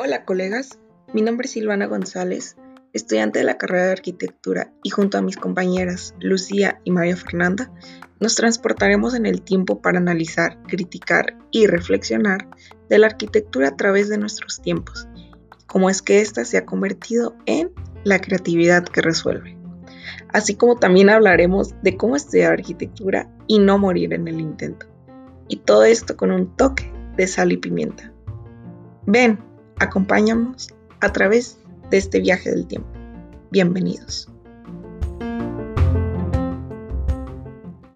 Hola colegas, mi nombre es Silvana González, estudiante de la carrera de arquitectura y junto a mis compañeras Lucía y María Fernanda nos transportaremos en el tiempo para analizar, criticar y reflexionar de la arquitectura a través de nuestros tiempos, cómo es que ésta se ha convertido en la creatividad que resuelve. Así como también hablaremos de cómo estudiar arquitectura y no morir en el intento. Y todo esto con un toque de sal y pimienta. Ven, Acompáñanos a través de este viaje del tiempo. Bienvenidos.